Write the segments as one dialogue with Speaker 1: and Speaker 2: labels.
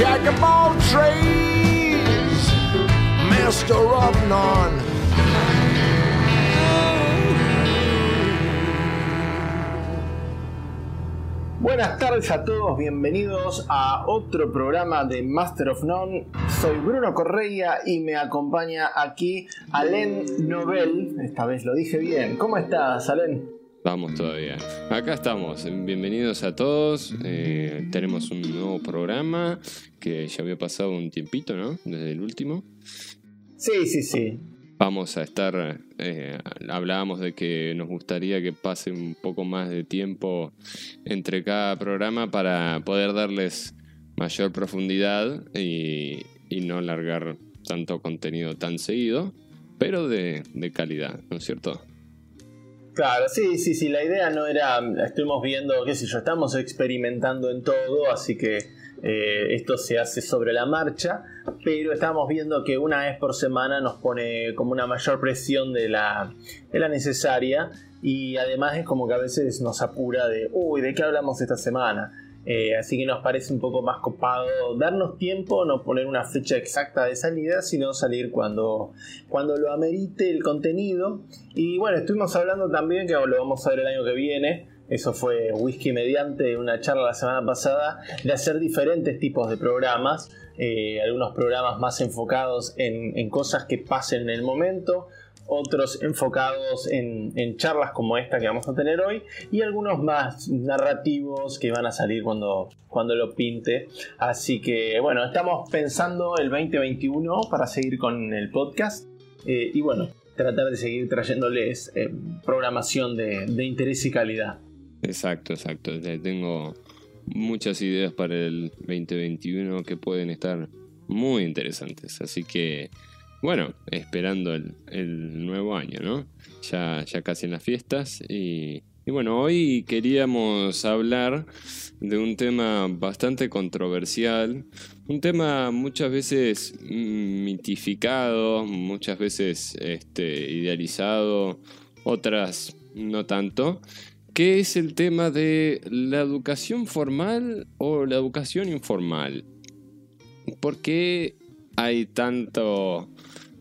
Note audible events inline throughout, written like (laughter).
Speaker 1: Jack of master of none.
Speaker 2: Buenas tardes a todos, bienvenidos a otro programa de Master of None. Soy Bruno Correia y me acompaña aquí Alen Nobel. Esta vez lo dije bien. ¿Cómo estás, Alen?
Speaker 3: Vamos todavía. Acá estamos. Bienvenidos a todos. Eh, tenemos un nuevo programa que ya había pasado un tiempito, ¿no? Desde el último.
Speaker 2: Sí, sí, sí.
Speaker 3: Vamos a estar, eh, hablábamos de que nos gustaría que pase un poco más de tiempo entre cada programa para poder darles mayor profundidad y, y no largar tanto contenido tan seguido, pero de, de calidad, ¿no es cierto?
Speaker 2: Claro, sí, sí, sí, la idea no era, estuvimos viendo, qué sé yo, estamos experimentando en todo, así que eh, esto se hace sobre la marcha, pero estamos viendo que una vez por semana nos pone como una mayor presión de la, de la necesaria y además es como que a veces nos apura de, uy, ¿de qué hablamos esta semana? Eh, así que nos parece un poco más copado darnos tiempo, no poner una fecha exacta de salida, sino salir cuando, cuando lo amerite el contenido. Y bueno, estuvimos hablando también, que lo vamos a ver el año que viene, eso fue Whisky Mediante, una charla la semana pasada, de hacer diferentes tipos de programas, eh, algunos programas más enfocados en, cosas que pasen en el momento, otros enfocados en, charlas como esta que vamos a tener hoy y algunos más narrativos que van a salir cuando, cuando lo pinte. Así que bueno, estamos pensando el 2021 para seguir con el podcast eh, y bueno, tratar de seguir trayéndoles eh, programación de interés y calidad.
Speaker 3: Exacto, exacto. Tengo muchas ideas para el 2021 que pueden estar muy interesantes. Así que, bueno, esperando el, nuevo año, ¿no? Ya, ya casi en las fiestas. Y, bueno, hoy queríamos hablar de un tema bastante controversial, un tema muchas veces mitificado, muchas veces este, idealizado, otras no tanto, ¿Qué es el tema de la educación formal o la educación informal. ¿Por qué hay tanto,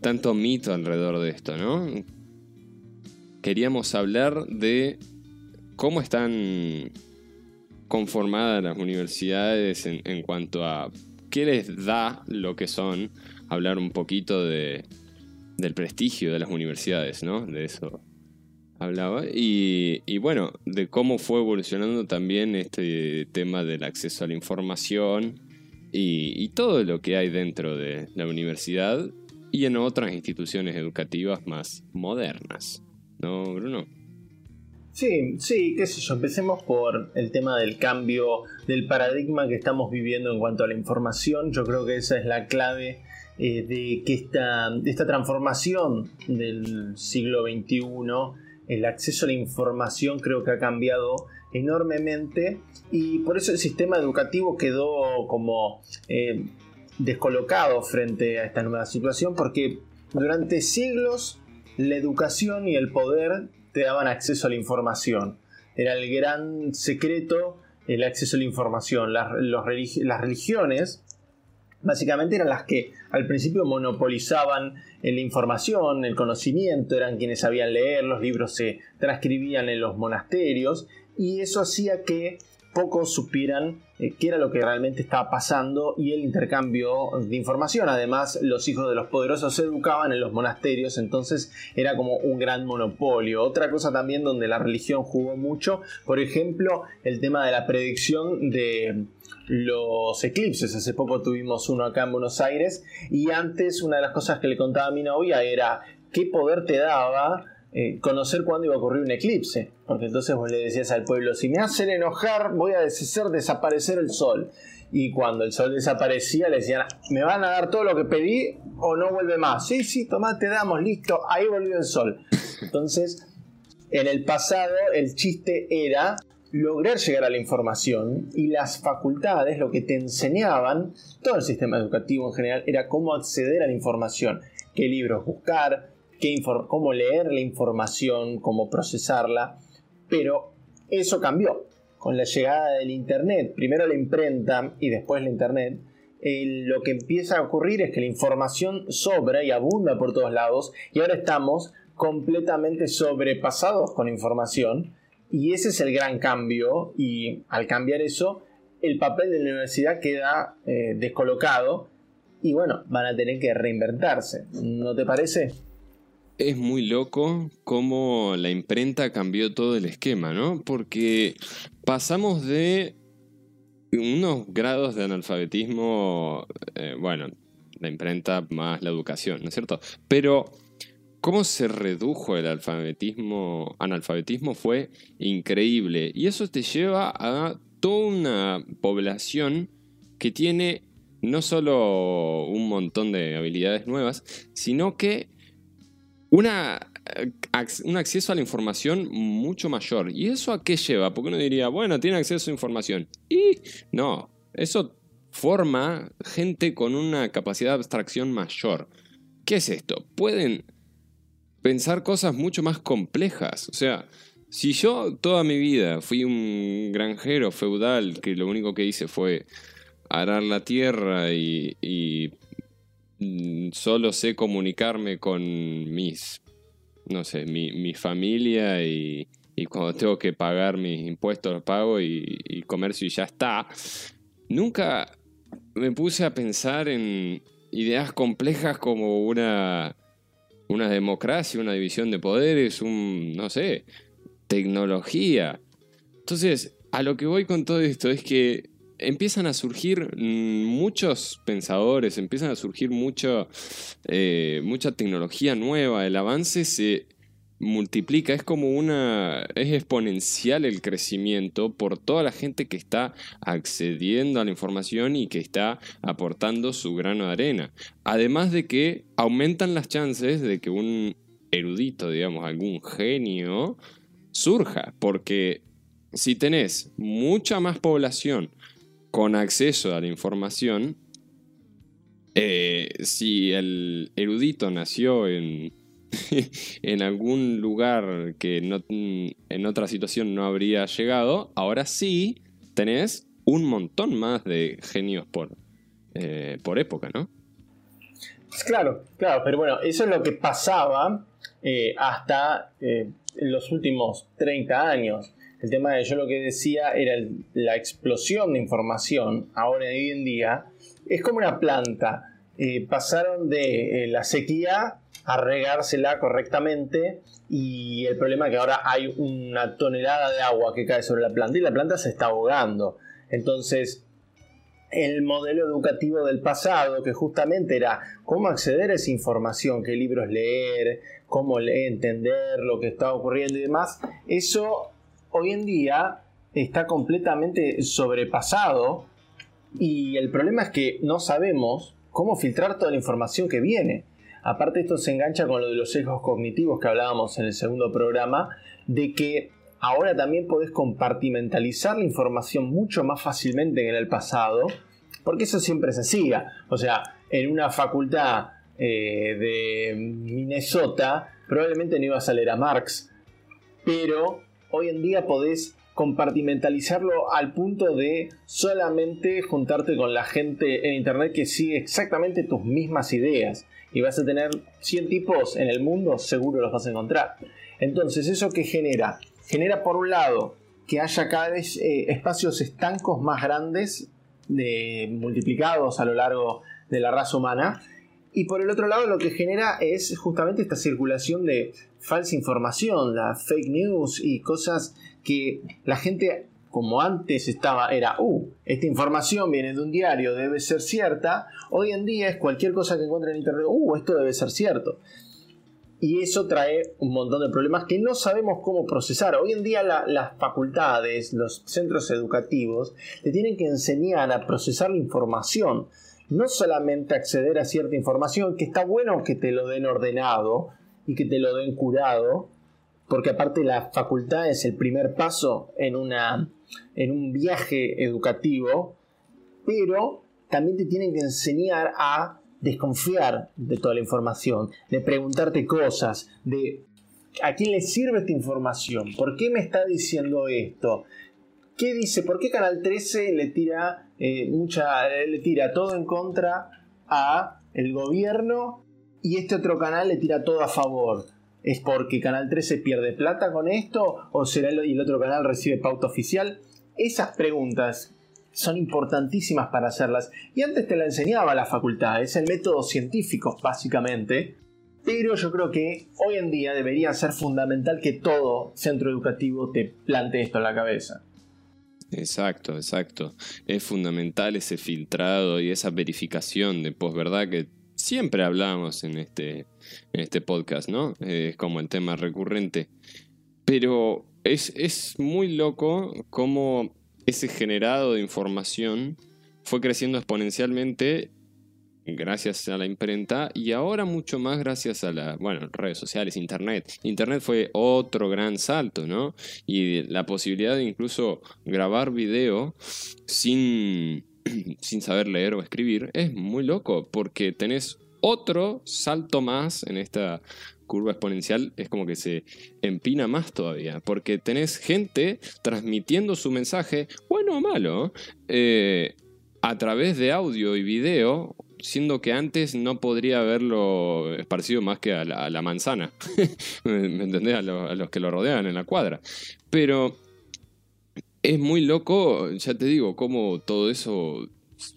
Speaker 3: tanto mito alrededor de esto, no? Queríamos hablar de cómo están conformadas las universidades en, cuanto a qué les da lo que son, hablar un poquito de, del prestigio de las universidades, ¿no? De eso hablaba. Y, bueno, de cómo fue evolucionando también este tema del acceso a la información y, todo lo que hay dentro de la universidad y en otras instituciones educativas más modernas. ¿No, Bruno?
Speaker 2: Sí, sí, qué sé yo, empecemos por el tema del cambio del paradigma que estamos viviendo en cuanto a la información. Yo creo que esa es la clave eh, de que esta, esta transformación del siglo XXI el acceso a la información creo que ha cambiado enormemente y por eso el sistema educativo quedó como eh, descolocado frente a esta nueva situación porque durante siglos la educación y el poder te daban acceso a la información. Era el gran secreto el acceso a la información. Las, las religiones básicamente eran las que al principio monopolizaban la información, el conocimiento, eran quienes sabían leer, los libros se transcribían en los monasterios y eso hacía que pocos supieran eh, qué era lo que realmente estaba pasando y el intercambio de información. Además, los hijos de los poderosos se educaban en los monasterios, entonces era como un gran monopolio. Otra cosa también donde la religión jugó mucho, por ejemplo, el tema de la predicción de los eclipses. Hace poco tuvimos uno acá en Buenos Aires y antes una de las cosas que le contaba a mi novia era qué poder te daba eh, conocer cuándo iba a ocurrir un eclipse. Porque entonces vos le decías al pueblo, si me hacen enojar voy a hacer desaparecer el sol. Y cuando el sol desaparecía le decían, me van a dar todo lo que pedí o no vuelve más. Sí, sí, tomá, te damos, listo, ahí volvió el sol. Entonces, en el pasado el chiste era lograr llegar a la información y las facultades lo que te enseñaban, todo el sistema educativo en general, era cómo acceder a la información, qué libros buscar, cómo leer la información, cómo procesarla, pero eso cambió. Con la llegada del Internet, primero la imprenta y después la Internet, lo que empieza a ocurrir es que la información sobra y abunda por todos lados y ahora estamos completamente sobrepasados con información y ese es el gran cambio y al cambiar eso el papel de la universidad queda eh, descolocado y bueno, van a tener que reinventarse, ¿no te parece?
Speaker 3: Es muy loco cómo la imprenta cambió todo el esquema, ¿no? Porque pasamos de unos grados de analfabetismo, eh, bueno, la imprenta más la educación, ¿no es cierto? Pero cómo se redujo el alfabetismo, analfabetismo fue increíble. Y eso te lleva a toda una población que tiene no solo un montón de habilidades nuevas, sino que una, un acceso a la información mucho mayor. ¿Y eso a qué lleva? Porque uno diría, bueno, tiene acceso a información. Y no, eso forma gente con una capacidad de abstracción mayor. ¿Qué es esto? Pueden pensar cosas mucho más complejas. O sea, si yo toda mi vida fui un granjero feudal que lo único que hice fue arar la tierra y, mm, solo sé comunicarme con mis, no sé, mi, familia y, cuando tengo que pagar mis impuestos los pago y, y comercio y ya está. Nunca me puse a pensar en ideas complejas como una, una democracia, una división de poderes, un, no sé, tecnología. Entonces, a lo que voy con todo esto es que empiezan a surgir mm, muchos pensadores, empiezan a surgir eh, mucha tecnología nueva, el avance se multiplica, es como una, es exponencial el crecimiento por toda la gente que está accediendo a la información y que está aportando su grano de arena. Además de que aumentan las chances de que un erudito, digamos, algún genio, surja, porque si tenés mucha más población con acceso a la información, eh, si el erudito nació en, (laughs) en algún lugar que en otra situación no habría llegado, ahora sí tenés un montón más de genios por, eh, por época, ¿no?
Speaker 2: Claro, claro, pero bueno, eso es lo que pasaba eh, hasta los últimos 30 años. El tema de yo lo que decía era la explosión de información, ahora hoy en día, es como una planta. Eh, pasaron de eh, la sequía a regársela correctamente y el problema es que ahora hay una tonelada de agua que cae sobre la planta y la planta se está ahogando. Entonces, el modelo educativo del pasado, que justamente era cómo acceder a esa información, qué libros leer, cómo entender lo que está ocurriendo y demás, eso hoy en día está completamente sobrepasado y el problema es que no sabemos cómo filtrar toda la información que viene. Aparte esto se engancha con lo de los sesgos cognitivos que hablábamos en el segundo programa, de que ahora también podés compartimentalizar la información mucho más fácilmente que en el pasado, porque eso siempre se hacía. O sea, en una facultad eh, de Minnesota, probablemente no ibas a leer a Marx, pero hoy en día podés compartimentalizarlo al punto de solamente juntarte con la gente en internet que sigue exactamente tus mismas ideas y vas a tener 100 tipos en el mundo, seguro los vas a encontrar. Entonces, ¿eso que genera? Genera por un lado que haya cada vez eh, espacios estancos más grandes, de, multiplicados a lo largo de la raza humana, y por el otro lado lo que genera es justamente esta circulación de falsa información, la fake news y cosas que la gente como antes estaba, era, uh, esta información viene de un diario, debe ser cierta, hoy en día es cualquier cosa que encuentre en internet, uh, esto debe ser cierto. Y eso trae un montón de problemas que no sabemos cómo procesar. Hoy en día las facultades, los centros educativos, le tienen que enseñar a procesar la información no solamente acceder a cierta información, que está bueno que te lo den ordenado y que te lo den curado, porque aparte la facultad es el primer paso en, una, en un viaje educativo, pero también te tienen que enseñar a desconfiar de toda la información, de preguntarte cosas, de a quién le sirve esta información, por qué me está diciendo esto, ¿Qué dice? ¿Por qué Canal 13 le tira eh, mucha, le tira todo en contra a el gobierno y este otro canal le tira todo a favor? ¿Es porque Canal 13 pierde plata con esto? ¿O será el, y el otro canal recibe pauta oficial? Esas preguntas son importantísimas para hacerlas. Y antes te la enseñaba la facultad, es el método científico, básicamente. Pero yo creo que hoy en día debería ser fundamental que todo centro educativo te plantee esto en la cabeza.
Speaker 3: Exacto, exacto. Es fundamental ese filtrado y esa verificación de posverdad que siempre hablamos en este, en este podcast, ¿no? Es como el tema recurrente. Pero es, es muy loco cómo ese generado de información fue creciendo exponencialmente gracias a la imprenta y ahora mucho más gracias a las bueno, redes sociales, internet. Internet fue otro gran salto, ¿no? Y la posibilidad de incluso grabar video sin, (clears throat) sin saber leer o escribir es muy loco porque tenés otro salto más en esta curva exponencial es como que se empina más todavía, porque tenés gente transmitiendo su mensaje, bueno o malo, eh, a través de audio y video siendo que antes no podría haberlo esparcido más que a la, manzana. (laughs) ¿Me entendés? A, los que lo rodean en la cuadra. Pero es muy loco, ya te digo, cómo todo eso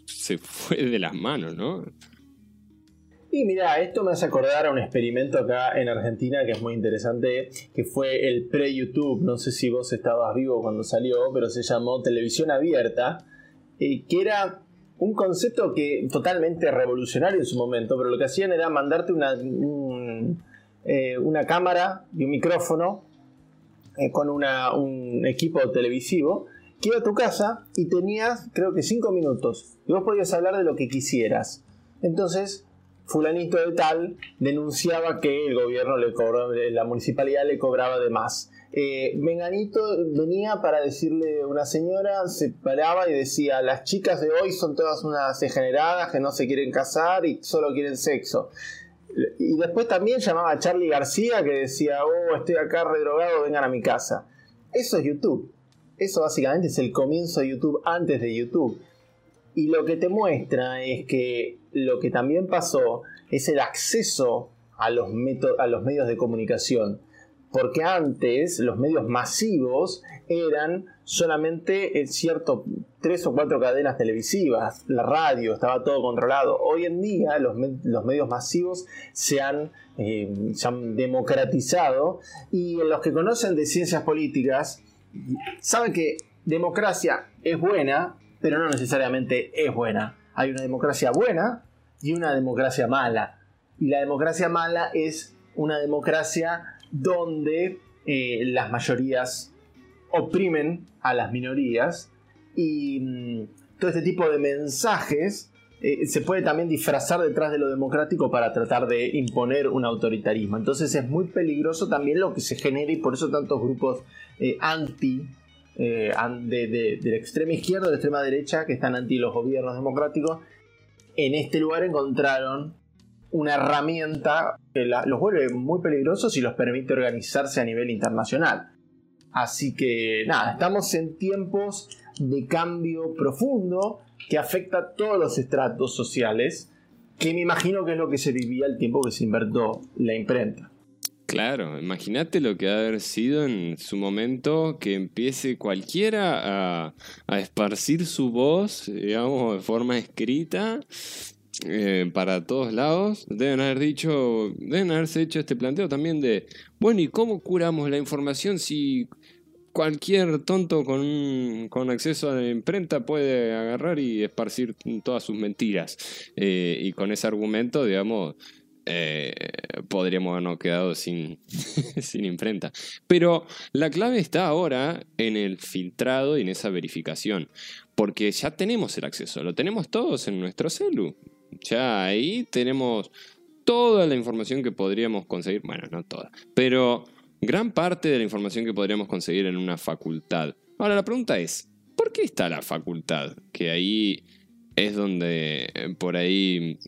Speaker 3: se fue de las manos, ¿no?
Speaker 2: Y mira, esto me hace acordar a un experimento acá en Argentina que es muy interesante, que fue el pre-YouTube. No sé si vos estabas vivo cuando salió, pero se llamó Televisión Abierta, eh, que era un concepto que totalmente revolucionario en su momento, pero lo que hacían era mandarte una, eh, una cámara y un micrófono eh, con un equipo televisivo que iba a tu casa y tenías creo que cinco minutos y vos podías hablar de lo que quisieras. Entonces, fulanito de tal denunciaba que el gobierno le cobró, la municipalidad le cobraba de más. Eh, venía para decirle a una señora, se paraba y decía, las chicas de hoy son todas unas degeneradas que no se quieren casar y solo quieren sexo. Y después también llamaba a Charlie García que decía, oh, estoy acá redrogado, vengan a mi casa. Eso es YouTube. Eso básicamente es el comienzo de YouTube antes de YouTube. Y lo que te muestra es que lo que también pasó es el acceso a los medios de comunicación porque antes los medios masivos eran solamente en cierto tres o cuatro cadenas televisivas, la radio, estaba todo controlado. Hoy en día los, medios masivos eh, se han democratizado y los que conocen de ciencias políticas saben que democracia es buena, pero no necesariamente es buena. Hay una democracia buena y una democracia mala. Y la democracia mala es una democracia donde eh, las mayorías oprimen a las minorías y mm, todo este tipo de mensajes eh, se puede también disfrazar detrás de lo democrático para tratar de imponer un autoritarismo. Entonces es muy peligroso también lo que se genera y por eso tantos grupos eh, anti de, la extrema izquierda de la extrema derecha que están anti los gobiernos democráticos en este lugar encontraron una herramienta que los vuelve muy peligrosos y los permite organizarse a nivel internacional. Así que nada, estamos en tiempos de cambio profundo que afecta a todos los estratos sociales, que me imagino que es lo que se vivía el tiempo que se invertó la imprenta.
Speaker 3: Claro, imagínate lo que ha haber sido en su momento que empiece cualquiera a, a esparcir su voz, digamos, de forma escrita eh, para todos lados, deben haber dicho, deben haberse hecho este planteo también de, bueno, ¿y cómo curamos la información si cualquier tonto con, con acceso a la imprenta puede agarrar y esparcir todas sus mentiras? Eh, y con ese argumento, digamos, eh, podríamos habernos quedado sin, (laughs) sin imprenta. Pero la clave está ahora en el filtrado y en esa verificación. Porque ya tenemos el acceso, lo tenemos todos en nuestro celu. Ya ahí tenemos toda la información que podríamos conseguir, bueno, no toda, pero gran parte de la información que podríamos conseguir en una facultad. Ahora la pregunta es, ¿por qué está la facultad? Que ahí es donde eh, por ahí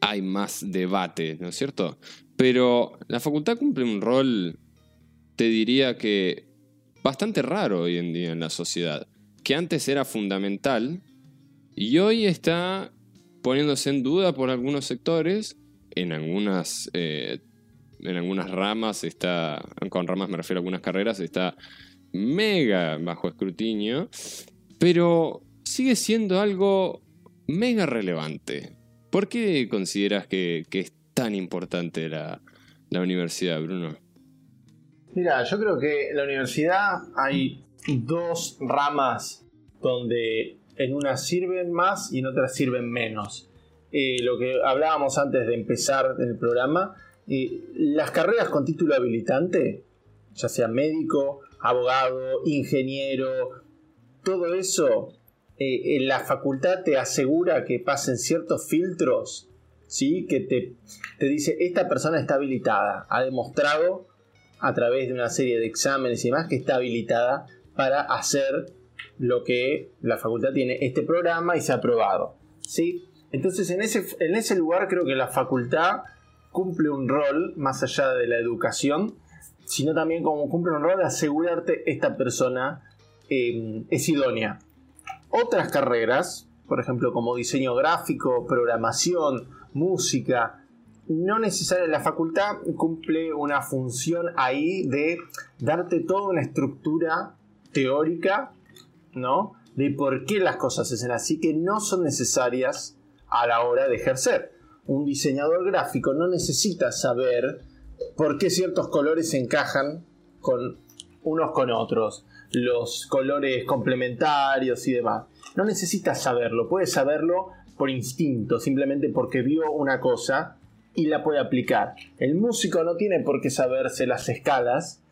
Speaker 3: hay más debate, ¿no es cierto? Pero la facultad cumple un rol, te diría que bastante raro hoy en día en la sociedad, que antes era fundamental y hoy está poniéndose en duda por algunos sectores, en algunas, eh, en algunas ramas está, con ramas me refiero a algunas carreras, está mega bajo escrutinio, pero sigue siendo algo mega relevante. ¿Por qué consideras que, es tan importante la, la universidad, Bruno?
Speaker 2: Mira, yo creo que la universidad hay dos ramas donde en unas sirven más y en otras sirven menos. Eh, lo que hablábamos antes de empezar el programa, eh, las carreras con título habilitante, ya sea médico, abogado, ingeniero, todo eso, eh, en la facultad te asegura que pasen ciertos filtros, ¿sí? que te, te dice, esta persona está habilitada, ha demostrado a través de una serie de exámenes y demás que está habilitada para hacer lo que la facultad tiene este programa y se ha aprobado. ¿sí? Entonces en ese, en ese lugar creo que la facultad cumple un rol más allá de la educación, sino también como cumple un rol de asegurarte esta persona eh, es idónea. Otras carreras, por ejemplo como diseño gráfico, programación, música, no necesariamente la facultad cumple una función ahí de darte toda una estructura teórica, ¿no? De por qué las cosas se hacen así que no son necesarias a la hora de ejercer. Un diseñador gráfico no necesita saber por qué ciertos colores se encajan con unos con otros, los colores complementarios y demás. No necesita saberlo, puede saberlo por instinto, simplemente porque vio una cosa y la puede aplicar. El músico no tiene por qué saberse las escalas,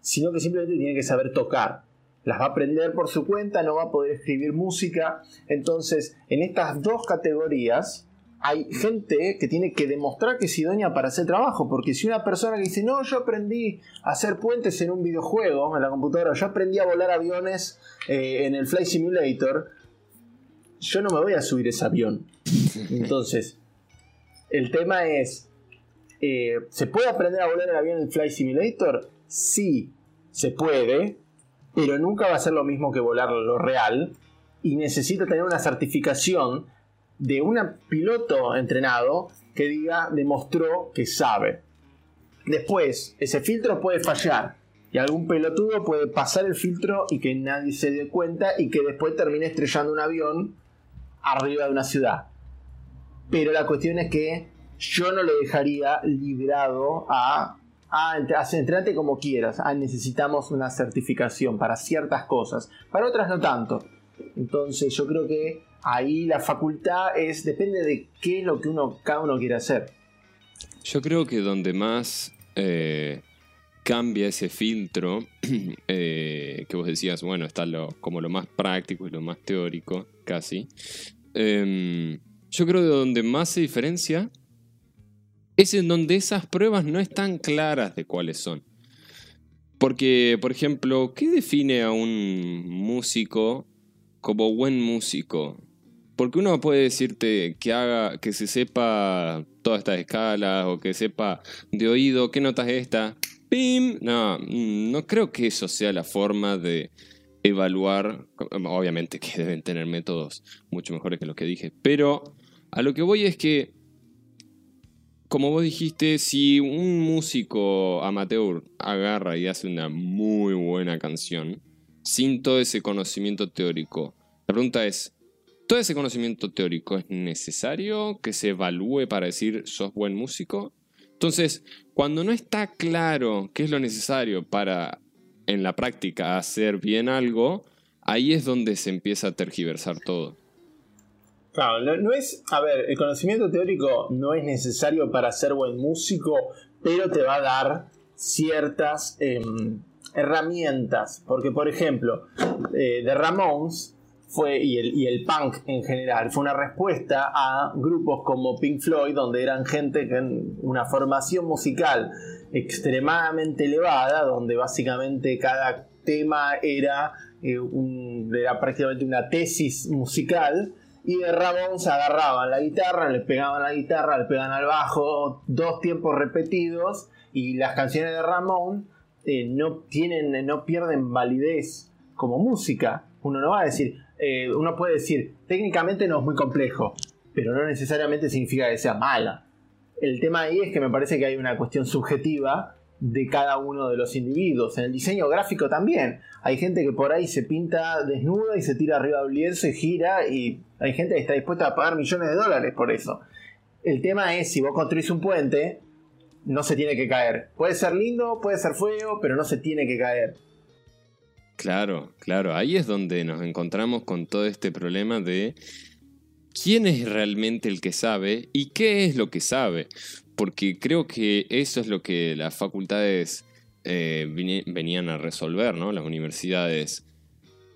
Speaker 2: sino que simplemente tiene que saber tocar. Las va a aprender por su cuenta, no va a poder escribir música. Entonces, en estas dos categorías, hay gente que tiene que demostrar que es idónea para hacer trabajo, porque si una persona que dice, no, yo aprendí a hacer puentes en un videojuego, en la computadora, yo aprendí a volar aviones eh, en el Flight Simulator, yo no me voy a subir ese avión. Entonces, el tema es, eh, ¿se puede aprender a volar el avión en Flight Simulator? Sí, se puede, pero nunca va a ser lo mismo que volar lo real y necesita tener una certificación de un piloto entrenado que diga, demostró que sabe. Después, ese filtro puede fallar y algún pelotudo puede pasar el filtro y que nadie se dé cuenta y que después termine estrellando un avión arriba de una ciudad. Pero la cuestión es que yo no lo dejaría librado a, a, entrenarte como quieras. Ah, necesitamos una certificación para ciertas cosas, para otras no tanto. Entonces yo creo que ahí la facultad es depende de qué es lo que uno cada uno quiere hacer.
Speaker 3: Yo creo que donde más eh, cambia ese filtro (clears throat) eh, que vos decías, bueno, está lo, como lo más práctico y lo más teórico, casi. Em, yo creo que donde más se diferencia es en donde esas pruebas no están claras de cuáles son. Porque, por ejemplo, ¿qué define a un músico como buen músico? Porque uno puede decirte que haga, que se sepa todas estas escalas o que sepa de oído qué notas es esta. ¡Pim! No, no creo que eso sea la forma de, evaluar, obviamente que deben tener métodos mucho mejores que los que dije, pero a lo que voy es que, como vos dijiste, si un músico amateur agarra y hace una muy buena canción, sin todo ese conocimiento teórico, la pregunta es, ¿todo ese conocimiento teórico es necesario que se evalúe para decir sos buen músico? Entonces, cuando no está claro qué es lo necesario para en la práctica hacer bien algo, ahí es donde se empieza a tergiversar todo.
Speaker 2: Claro, no, es, a ver, el conocimiento teórico no es necesario para ser buen músico, pero te va a dar ciertas em, herramientas. Porque, por ejemplo, eh, The Ramones fue, y el, y el punk en general, fue una respuesta a grupos como Pink Floyd, donde eran gente con una formación musical extremadamente elevada, donde básicamente cada tema era, eh, era prácticamente una tesis musical. Y de Ramones agarraban la guitarra, le pegaban la guitarra, le pegaban al bajo, dos tiempos repetidos. Y las canciones de Ramón eh, no tienen, no pierden validez como música. Uno no va a decir, eh, uno puede decir, técnicamente no es muy complejo, pero no necesariamente significa que sea mala. El tema ahí es que me parece que hay una cuestión subjetiva de cada uno de los individuos. En el diseño gráfico también. Hay gente que por ahí se pinta desnuda y se tira arriba de un lienzo y gira y hay gente que está dispuesta a pagar millones de dólares por eso. El tema es si vos construís un puente, no se tiene que caer. Puede ser lindo, puede ser feo, pero no se tiene que caer.
Speaker 3: Claro, claro, ahí es donde nos encontramos con todo este problema de quién es realmente el que sabe y qué es lo que sabe. Porque creo que eso es lo que las facultades eh, venían a resolver, ¿no? Las universidades.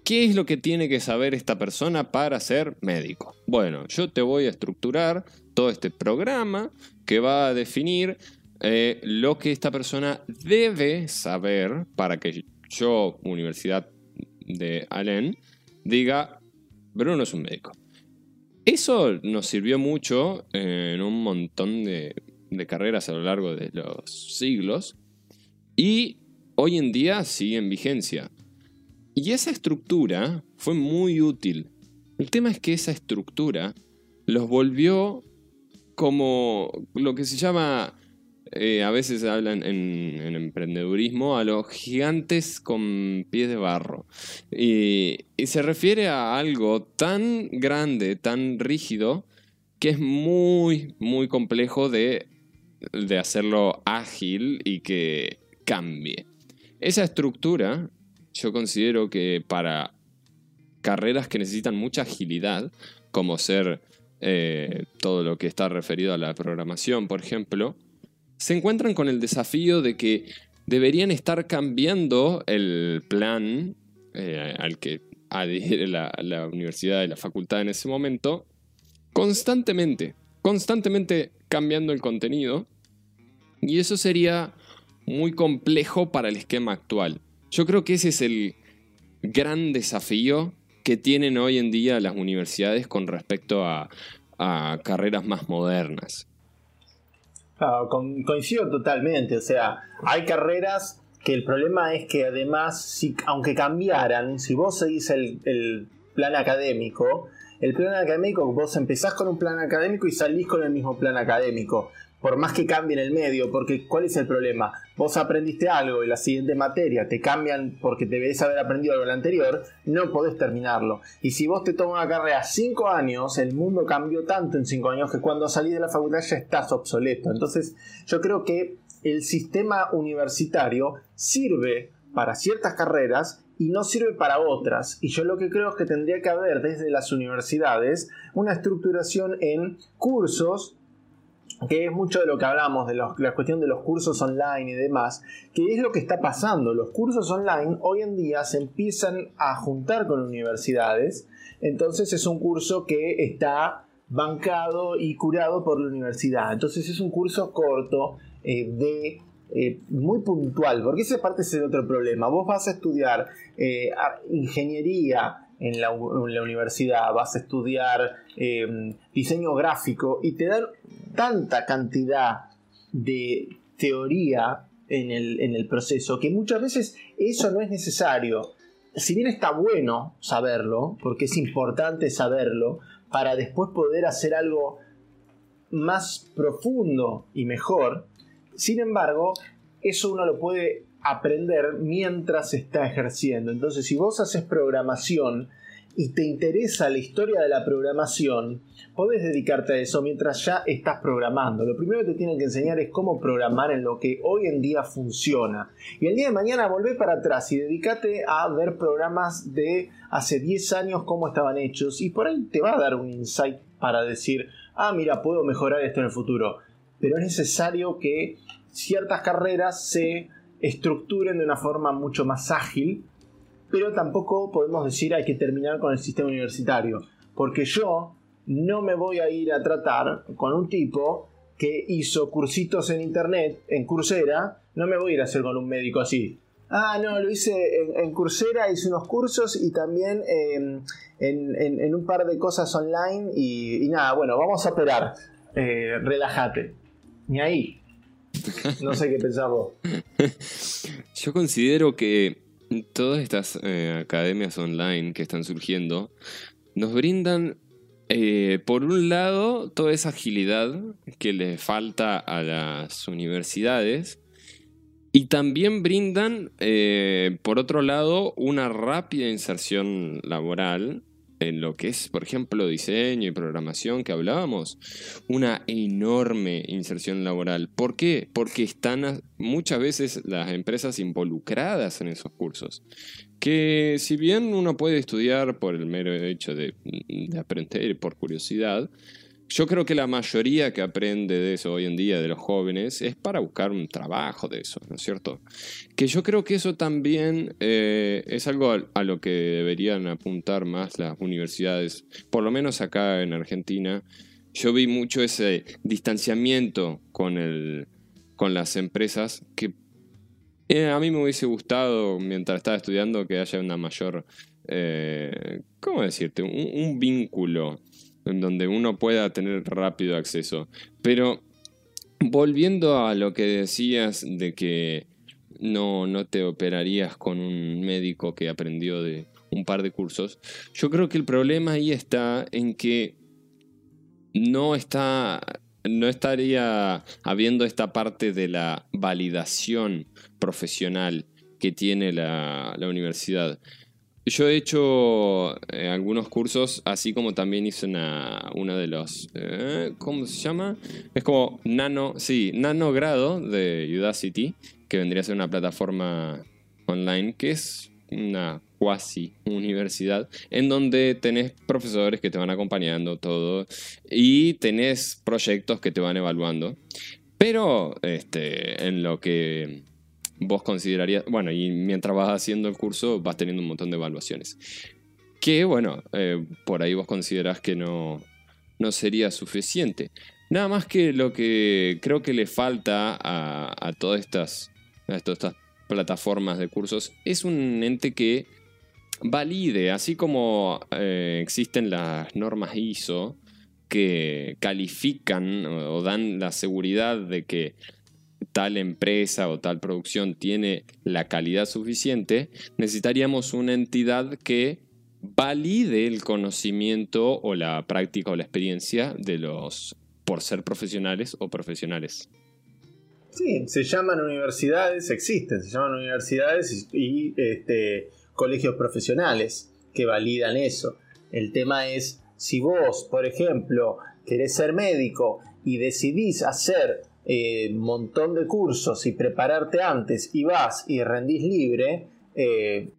Speaker 3: ¿Qué es lo que tiene que saber esta persona para ser médico? Bueno, yo te voy a estructurar todo este programa que va a definir eh, lo que esta persona debe saber para que yo, Universidad de Allen, diga, Bruno es un médico. Eso nos sirvió mucho en un montón de, carreras a lo largo de los siglos y hoy en día sigue en vigencia. Y esa estructura fue muy útil. El tema es que esa estructura los volvió como lo que se llama eh, a veces hablan en, emprendedurismo a los gigantes con pies de barro. Y, se refiere a algo tan grande, tan rígido, que es muy, muy complejo de, de hacerlo ágil y que cambie. Esa estructura, yo considero que para carreras que necesitan mucha agilidad, como ser eh, todo lo que está referido a la programación, por ejemplo, se encuentran con el desafío de que deberían estar cambiando el plan eh, al que adhiere la, la universidad y la facultad en ese momento constantemente, constantemente cambiando el contenido. Y eso sería muy complejo para el esquema actual. Yo creo que ese es el gran desafío que tienen hoy en día las universidades con respecto a, carreras más modernas
Speaker 2: coincido totalmente. O sea, hay carreras que el problema es que además, si, aunque cambiaran, si vos seguís el plan académico, el plan académico, vos empezás con un plan académico y salís con el mismo plan académico por más que cambie en el medio, porque ¿cuál es el problema? Vos aprendiste algo y la siguiente materia te cambian porque debes haber aprendido algo en la anterior, no podés terminarlo. Y si vos te tomas una carrera 5 años, el mundo cambió tanto en 5 años que cuando salís de la facultad ya estás obsoleto. Entonces yo creo que el sistema universitario sirve para ciertas carreras y no sirve para otras. Y yo lo que creo es que tendría que haber desde las universidades una estructuración en cursos que es mucho de lo que hablamos, de la cuestión de los cursos online y demás, que es lo que está pasando. Los cursos online hoy en día se empiezan a juntar con universidades, entonces es un curso que está bancado y curado por la universidad. Entonces es un curso corto eh, de eh, muy puntual, porque esa parte es el otro problema. Vos vas a estudiar eh, ingeniería en la, universidad, vas a estudiar diseño gráfico y te dan tanta cantidad de teoría en el, proceso que muchas veces eso no es necesario. Si bien está bueno saberlo, porque es importante saberlo, para después poder hacer algo más profundo y mejor, sin embargo, eso uno lo puede aprender mientras está ejerciendo. Entonces, si vos haces programación y te interesa la historia de la programación, podés dedicarte a eso mientras ya estás programando. Lo primero que te tienen que enseñar es cómo programar en lo que hoy en día funciona. Y el día de mañana volvé para atrás y dedícate a ver programas de hace 10 años cómo estaban hechos y por ahí te va a dar un insight para decir, ah, mira, puedo mejorar esto en el futuro. Pero es necesario que ciertas carreras se estructuren de una forma mucho más ágil pero tampoco podemos decir hay que terminar con el sistema universitario, porque yo no me voy a ir a tratar con un tipo que hizo cursitos en internet, en Coursera, no me voy a ir a hacer con un médico así. Ah, no, lo hice en, Coursera, hice unos cursos y también em, en, un par de cosas online y, nada, bueno, vamos a operar, eh, relájate. Ni ahí. No sé qué pensás vos. (laughs)
Speaker 3: Yo considero que todas estas eh, academias online que están surgiendo nos brindan, eh, por un lado, toda esa agilidad que le falta a las universidades y también brindan, eh, por otro lado, una rápida inserción laboral en lo que es, por ejemplo, diseño y programación que hablábamos, una enorme inserción laboral. ¿Por qué? Porque están muchas veces las empresas involucradas en esos cursos. Que si bien uno puede estudiar por el mero hecho de, de aprender por curiosidad, yo creo que la mayoría que aprende de eso hoy en día, de los jóvenes, es para buscar un trabajo de eso, ¿no es cierto? Que yo creo que eso también eh, es algo a, lo que deberían apuntar más las universidades, por lo menos acá en Argentina. Yo vi mucho ese distanciamiento con, el, con las empresas que eh, a mí me hubiese gustado, mientras estaba estudiando, que haya una mayor, eh, ¿cómo decirte? un vínculo en donde uno pueda tener rápido acceso. Pero volviendo a lo que decías de que no, no te operarías con un médico que aprendió de un par de cursos, yo creo que el problema ahí está en que no está no estaría habiendo esta parte de la validación profesional que tiene la, la universidad. Yo he hecho eh, algunos cursos, así como también hice una, de los... Eh, ¿Cómo se llama? Es como nano, sí, nano grado de Udacity, que vendría a ser una plataforma online, que es una cuasi universidad, en donde tenés profesores que te van acompañando todo y tenés proyectos que te van evaluando. Pero este, en lo que vos considerarías, bueno, y mientras vas haciendo el curso vas teniendo un montón de evaluaciones. Que bueno, eh, por ahí vos considerás que no, no sería suficiente. Nada más que lo que creo que le falta a, todas, estas, a estas plataformas de cursos es un ente que valide, así como eh, existen las normas ISO que califican o dan la seguridad de que tal empresa o tal producción tiene la calidad suficiente, necesitaríamos una entidad que valide el conocimiento o la práctica o la experiencia de los por ser profesionales o profesionales.
Speaker 2: Sí, se llaman universidades, existen, se llaman universidades y, este, colegios profesionales que validan eso. El tema es, si vos, por ejemplo, querés ser médico y decidís hacer eh, montón de cursos y prepararte antes y vas y rendís libre, eh,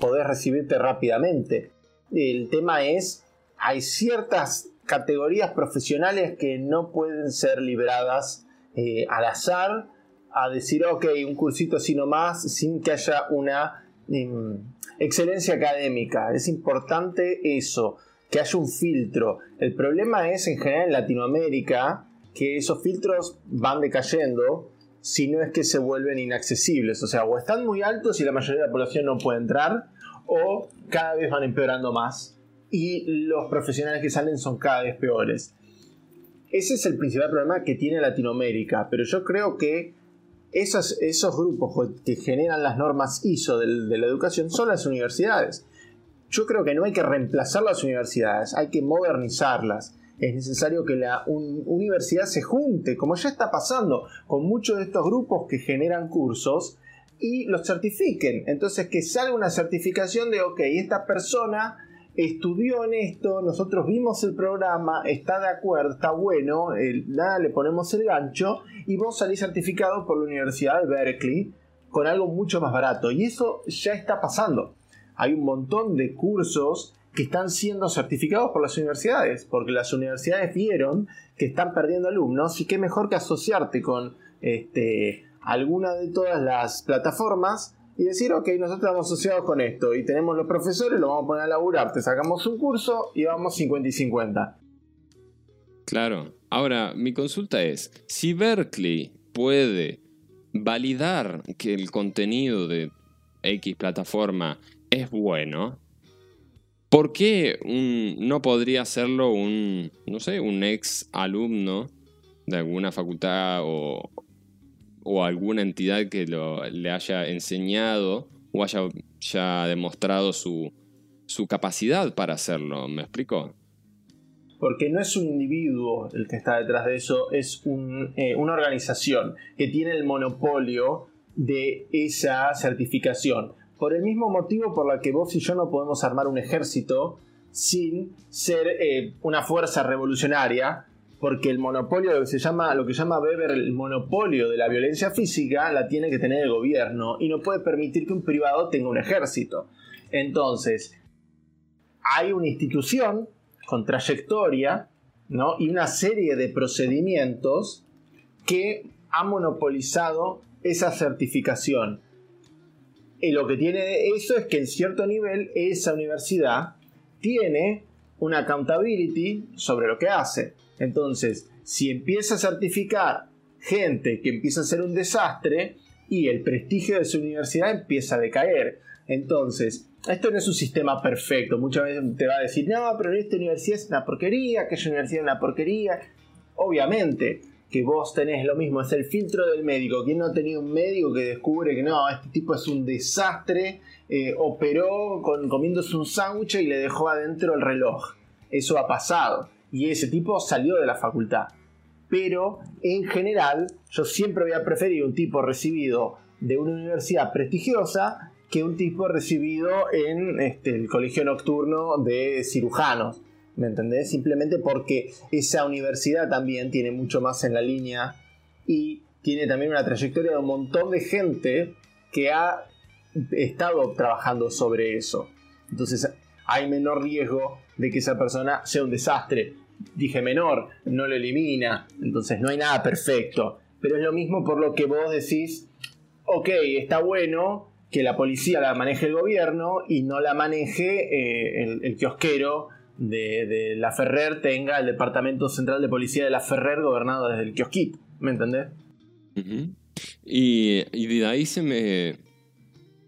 Speaker 2: podés recibirte rápidamente. El tema es, hay ciertas categorías profesionales que no pueden ser libradas eh, al azar a decir, ok, un cursito así nomás, sin que haya una em, excelencia académica. Es importante eso, que haya un filtro. El problema es en general en Latinoamérica, que esos filtros van decayendo si no es que se vuelven inaccesibles. O sea, o están muy altos y la mayoría de la población no puede entrar, o cada vez van empeorando más y los profesionales que salen son cada vez peores. Ese es el principal problema que tiene Latinoamérica, pero yo creo que esos, esos grupos que generan las normas ISO de, de la educación son las universidades. Yo creo que no hay que reemplazar las universidades, hay que modernizarlas es necesario que la universidad se junte, como ya está pasando con muchos de estos grupos que generan cursos y los certifiquen. Entonces que salga una certificación de, ok, esta persona estudió en esto, nosotros vimos el programa, está de acuerdo, está bueno, nada, le ponemos el gancho y vos salís certificado por la Universidad de Berkeley con algo mucho más barato. Y eso ya está pasando. Hay un montón de cursos que están siendo certificados por las universidades, porque las universidades vieron que están perdiendo alumnos y qué mejor que asociarte con este, alguna de todas las plataformas y decir, ok, nosotros estamos asociados con esto y tenemos los profesores, lo vamos a poner a laburar, te sacamos un curso y vamos 50 y 50.
Speaker 3: Claro, ahora mi consulta es, si Berkeley puede validar que el contenido de X plataforma es bueno, ¿Por qué no podría hacerlo un, no sé, un ex alumno de alguna facultad o, o alguna entidad que le haya enseñado o haya ya demostrado su, su capacidad para hacerlo. ¿Me explico?
Speaker 2: Porque no es un individuo el que está detrás de eso, es eh, una organización que tiene el monopolio de esa certificación. Por el mismo motivo por el que vos y yo no podemos armar un ejército sin ser eh, una fuerza revolucionaria, porque el monopolio, lo que se llama, lo que llama Weber el monopolio de la violencia física, la tiene que tener el gobierno y no puede permitir que un privado tenga un ejército. Entonces, hay una institución con trayectoria ¿no? y una serie de procedimientos que ha monopolizado esa certificación. Y lo que tiene eso es que en cierto nivel esa universidad tiene una accountability sobre lo que hace. Entonces, si empieza a certificar gente que empieza a ser un desastre y el prestigio de su universidad empieza a decaer. Entonces, esto no es un sistema perfecto. Muchas veces te va a decir, no, pero esta universidad es una porquería, aquella universidad es una porquería. Obviamente que vos tenés lo mismo, es el filtro del médico. ¿Quién no ha tenido un médico que descubre que no, este tipo es un desastre? Eh, operó con, comiéndose un sándwich y le dejó adentro el reloj. Eso ha pasado. Y ese tipo salió de la facultad. Pero en general, yo siempre voy a un tipo recibido de una universidad prestigiosa que un tipo recibido en este, el colegio nocturno de cirujanos. ¿Me entendés? Simplemente porque esa universidad también tiene mucho más en la línea y tiene también una trayectoria de un montón de gente que ha estado trabajando sobre eso. Entonces hay menor riesgo de que esa persona sea un desastre. Dije menor, no lo elimina, entonces no hay nada perfecto. Pero es lo mismo por lo que vos decís, ok, está bueno, que la policía la maneje el gobierno y no la maneje eh, el, kiosquero de, la Ferrer tenga el departamento central de policía de la Ferrer gobernado desde el kiosquito. ¿Me entendés?
Speaker 3: y, de ahí se me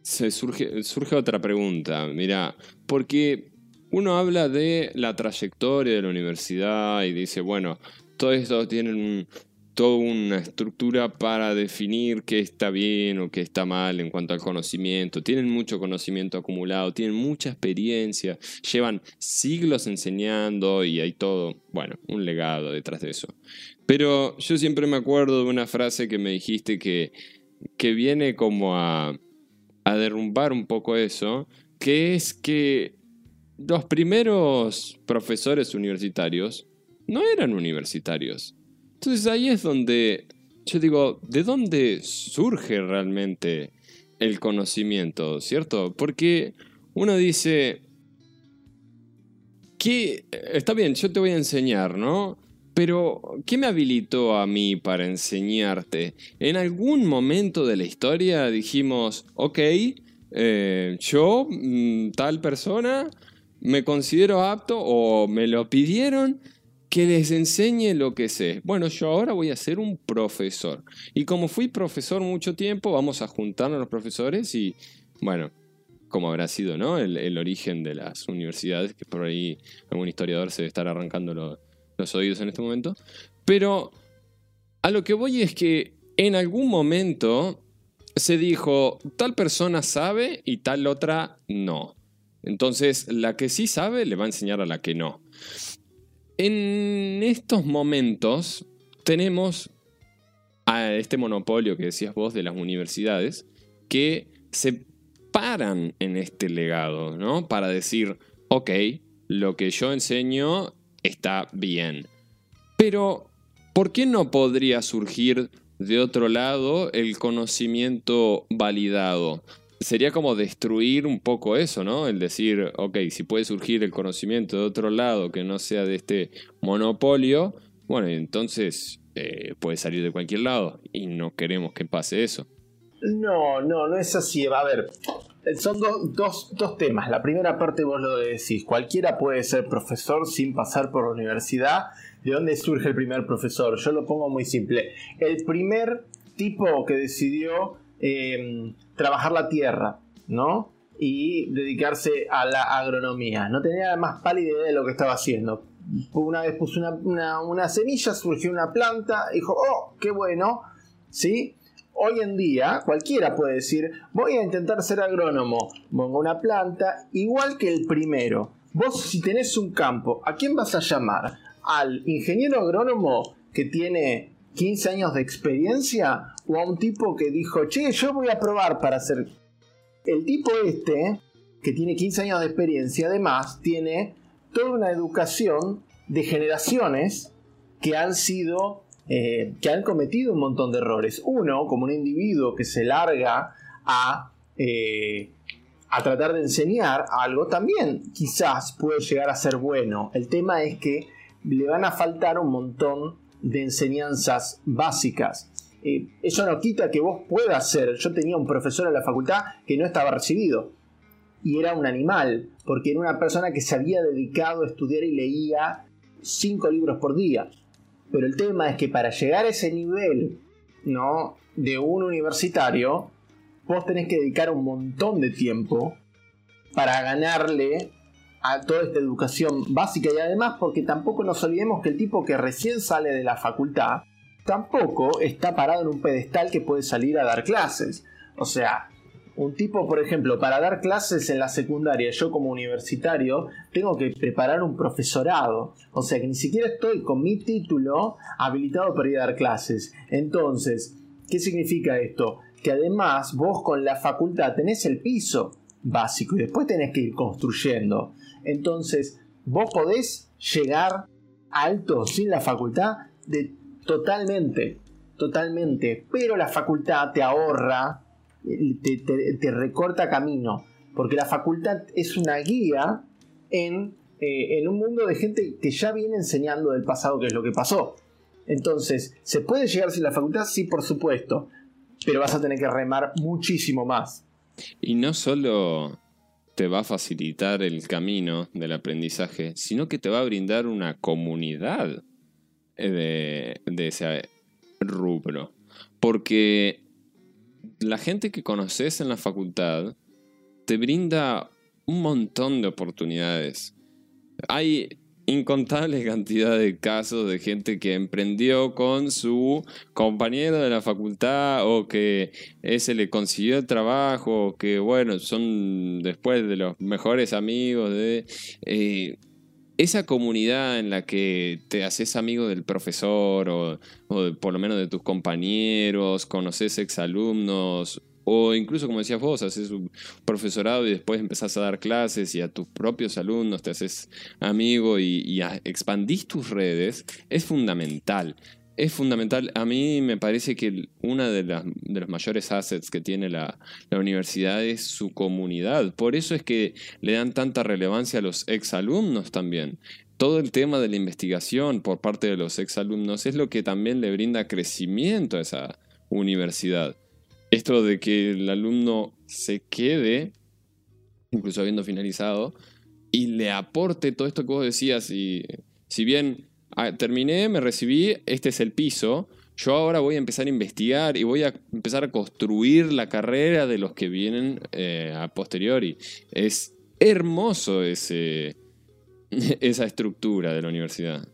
Speaker 3: surge, surge otra pregunta. Mira, porque uno habla de la trayectoria de la universidad y dice, bueno, todo esto tienen toda una estructura para definir qué está bien o qué está mal en cuanto al conocimiento. Tienen mucho conocimiento acumulado, tienen mucha experiencia, llevan siglos enseñando y hay todo, bueno, un legado detrás de eso. Pero yo siempre me acuerdo de una frase que me dijiste que, que viene como a, a derrumbar un poco eso, que es que los primeros profesores universitarios no eran universitarios entonces ahí es donde yo digo, ¿de dónde surge realmente el conocimiento? ¿Cierto? Porque uno dice, que está bien, yo te voy a enseñar, ¿no? Pero, ¿qué me habilitó a mí para enseñarte? En algún momento de la historia dijimos, ok, eh, yo, mm, tal persona, me considero apto o me lo pidieron que les enseñe lo que sé. Bueno, yo ahora voy a ser un profesor. Y como fui profesor mucho tiempo, vamos a juntarnos los profesores y, bueno, como habrá sido, ¿no? El, origen de las universidades, que por ahí algún historiador se debe estar arrancando los oídos en este momento. Pero a lo que voy es que en algún momento se dijo, tal persona sabe y tal otra no. Entonces, la que sí sabe le va a enseñar a la que no. En estos momentos tenemos a este monopolio que decías vos de las universidades que se paran en este legado, ¿no? Para decir, ok, lo que yo enseño está bien. Pero, ¿por qué no podría surgir de otro lado el conocimiento validado? Sería como destruir un poco eso, ¿no? El decir, ok, si puede surgir el conocimiento de otro lado que no sea de este monopolio, bueno, entonces eh, puede salir de cualquier lado y no queremos que pase eso.
Speaker 2: No, no, no es así. A ver, son dos, dos temas. La primera parte vos lo decís, cualquiera puede ser profesor sin pasar por la universidad. ¿De dónde surge el primer profesor? Yo lo pongo muy simple. El primer tipo que decidió Em, trabajar la tierra, ¿no? Y dedicarse a la agronomía. No tenía más pálida idea de lo que estaba haciendo. Una vez puso una, semilla, surgió una planta, dijo, oh, qué bueno, ¿sí? Hoy en día cualquiera puede decir, voy a intentar ser agrónomo, pongo una planta, igual que el primero. Vos si tenés un campo, ¿a quién vas a llamar? ¿Al ingeniero agrónomo que tiene 15 años de experiencia o a un tipo que dijo, che, yo voy a probar para hacer... El tipo este, que tiene 15 años de experiencia, además tiene toda una educación de generaciones que han sido eh, que han cometido un montón de errores. Uno, como un individuo que se larga a, eh, a tratar de enseñar algo, también quizás puede llegar a ser bueno. El tema es que le van a faltar un montón de enseñanzas básicas. Eh, eso no quita que vos puedas ser. Yo tenía un profesor en la facultad que no estaba recibido y era un animal, porque era una persona que se había dedicado a estudiar y leía cinco libros por día. Pero el tema es que para llegar a ese nivel, ¿no? De un universitario, vos tenés que dedicar un montón de tiempo para ganarle a toda esta educación básica y además porque tampoco nos olvidemos que el tipo que recién sale de la facultad tampoco está parado en un pedestal que puede salir a dar clases. O sea, un tipo, por ejemplo, para dar clases en la secundaria, yo como universitario, tengo que preparar un profesorado. O sea que ni siquiera estoy con mi título habilitado para ir a dar clases. Entonces, ¿qué significa esto? Que además vos con la facultad tenés el piso básico y después tenés que ir construyendo. Entonces, vos podés llegar alto sin la facultad de totalmente, totalmente. Pero la facultad te ahorra te, recorta camino, porque la facultad es una guía en, eh, en un mundo de gente que ya viene enseñando del pasado qué es lo que pasó. Entonces, ¿se puede llegar sin la facultad? Sí, por supuesto, pero vas a tener que remar muchísimo más.
Speaker 3: Y no solo te va a facilitar el camino del aprendizaje, sino que te va a brindar una comunidad de, de ese rubro. Porque la gente que conoces en la facultad te brinda un montón de oportunidades. Hay incontables cantidades de casos de gente que emprendió con su compañero de la facultad o que ese le consiguió el trabajo o que bueno son después de los mejores amigos de eh, esa comunidad en la que te haces amigo del profesor o, por lo menos de tus compañeros, conoces exalumnos o incluso como decías vos, haces un profesorado y después empezás a dar clases y a tus propios alumnos te haces amigo y, y expandís tus redes, es fundamental es fundamental. A mí me parece que una de, de los mayores assets que tiene la, universidad es su comunidad. Por eso es que le dan tanta relevancia a los exalumnos también. Todo el tema de la investigación por parte de los exalumnos es lo que también le brinda crecimiento a esa universidad. Esto de que el alumno se quede, incluso habiendo finalizado, y le aporte todo esto que vos decías, y si bien Ah, terminé, me recibí, este es el piso. Yo ahora voy a empezar a investigar y voy a empezar a construir la carrera de los que vienen eh, a posteriori. Es hermoso ese, (laughs) esa estructura de la universidad.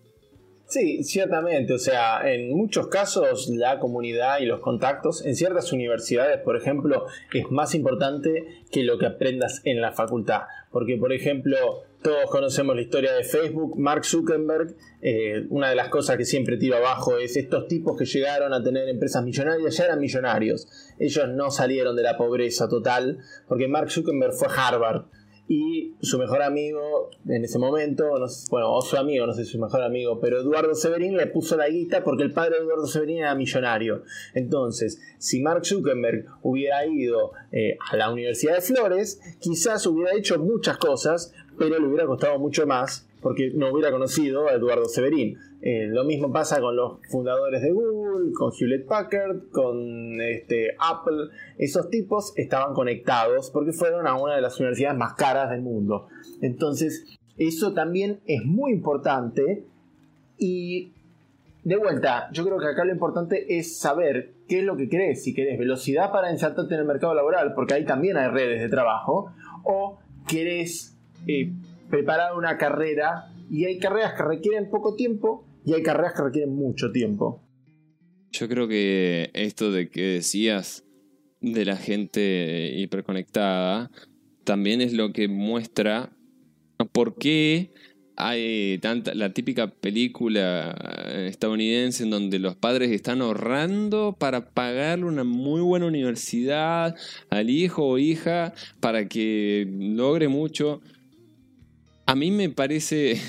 Speaker 2: Sí, ciertamente. O sea, en muchos casos la comunidad y los contactos, en ciertas universidades, por ejemplo, es más importante que lo que aprendas en la facultad. Porque, por ejemplo, todos conocemos la historia de Facebook, Mark Zuckerberg, eh, una de las cosas que siempre tiro abajo es estos tipos que llegaron a tener empresas millonarias, ya eran millonarios. Ellos no salieron de la pobreza total, porque Mark Zuckerberg fue a Harvard y su mejor amigo en ese momento, bueno, o su amigo, no sé si su mejor amigo, pero Eduardo Severín le puso la guita porque el padre de Eduardo Severín era millonario. Entonces, si Mark Zuckerberg hubiera ido eh, a la Universidad de Flores, quizás hubiera hecho muchas cosas, pero le hubiera costado mucho más porque no hubiera conocido a Eduardo Severín. Eh, lo mismo pasa con los fundadores de Google, con Hewlett Packard, con este, Apple. Esos tipos estaban conectados porque fueron a una de las universidades más caras del mundo. Entonces, eso también es muy importante. Y de vuelta, yo creo que acá lo importante es saber qué es lo que querés. Si querés velocidad para insertarte en el mercado laboral, porque ahí también hay redes de trabajo, o querés eh, preparar una carrera y hay carreras que requieren poco tiempo y hay carreras que requieren mucho tiempo.
Speaker 3: yo creo que esto de que decías de la gente hiperconectada también es lo que muestra por qué hay tanta, la típica película estadounidense en donde los padres están ahorrando para pagarle una muy buena universidad al hijo o hija para que logre mucho. A mí me parece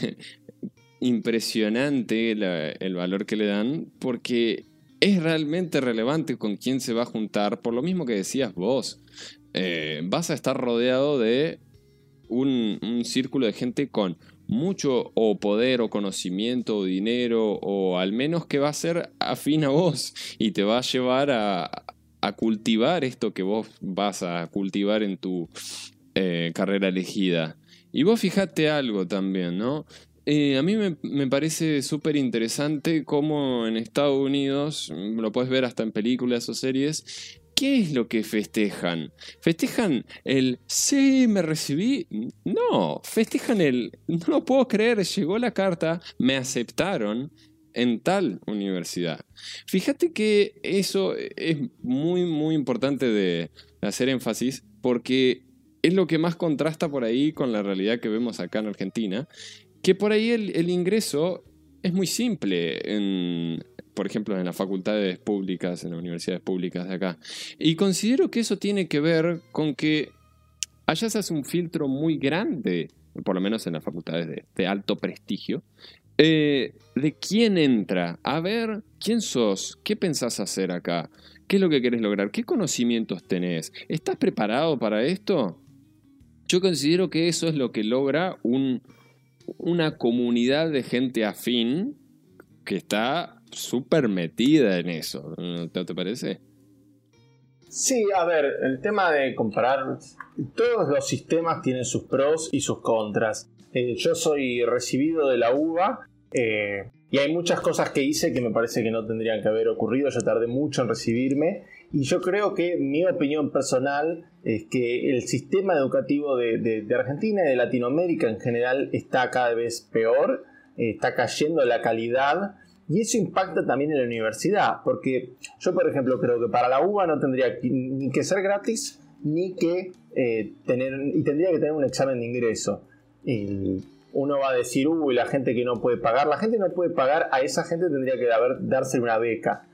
Speaker 3: (laughs) impresionante el valor que le dan porque es realmente relevante con quién se va a juntar, por lo mismo que decías vos. Eh, vas a estar rodeado de un, círculo de gente con mucho o poder o conocimiento o dinero o al menos que va a ser afín a vos y te va a llevar a, cultivar esto que vos vas a cultivar en tu eh, carrera elegida. Y vos fijate algo también, ¿no? Eh, a mí me, me parece súper interesante cómo en Estados Unidos, lo puedes ver hasta en películas o series, ¿Qué es lo que festejan? ¿Festejan el sí, me recibí? No, festejan el no lo puedo creer, llegó la carta, me aceptaron en tal universidad. Fíjate que eso es muy, muy importante de hacer énfasis porque es lo que más contrasta por ahí con la realidad que vemos acá en Argentina, que por ahí el, ingreso es muy simple por ejemplo, en las facultades públicas, en las universidades públicas de acá. Y considero que eso tiene que ver con que allá se hace un filtro muy grande, por lo menos en las facultades de, alto prestigio, eh, de quién entra. A ver, ¿quién sos? ¿Qué pensás hacer acá? ¿Qué es lo que querés lograr? ¿Qué conocimientos tenés? ¿Estás preparado para esto? Yo considero que eso es lo que logra un, una comunidad de gente afín que está súper metida en eso, ¿no te parece?
Speaker 2: Sí, a ver, el tema de comparar, todos los sistemas tienen sus pros y sus contras. Eh, yo soy recibido de la UBA eh, y hay muchas cosas que hice que me parece que no tendrían que haber ocurrido. Yo tardé mucho en recibirme y yo creo que mi opinión personal es que el sistema educativo de, Argentina y de Latinoamérica en general está cada vez peor, eh, está cayendo la calidad y eso impacta también en la universidad, porque yo, por ejemplo, creo que para la UBA no tendría ni que ser gratis, ni que eh, tener, y tendría que tener un examen de ingreso. uno va a decir, uy, la gente que no puede pagar, la gente no puede pagar, a esa gente tendría que haber, darse una beca.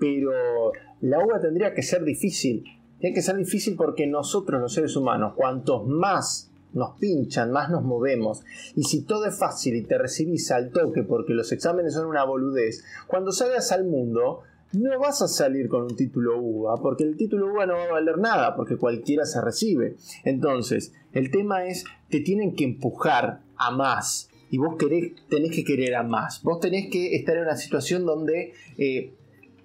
Speaker 2: Pero la UBA tendría que ser difícil. Tiene que ser difícil porque nosotros, los seres humanos, cuantos más nos pinchan, más nos movemos. Y si todo es fácil y te recibís al toque porque los exámenes son una boludez, cuando salgas al mundo no vas a salir con un título UBA, porque el título UBA no va a valer nada, porque cualquiera se recibe. Entonces, el tema es, te tienen que empujar a más. Y vos querés, tenés que querer a más. Vos tenés que estar en una situación donde eh,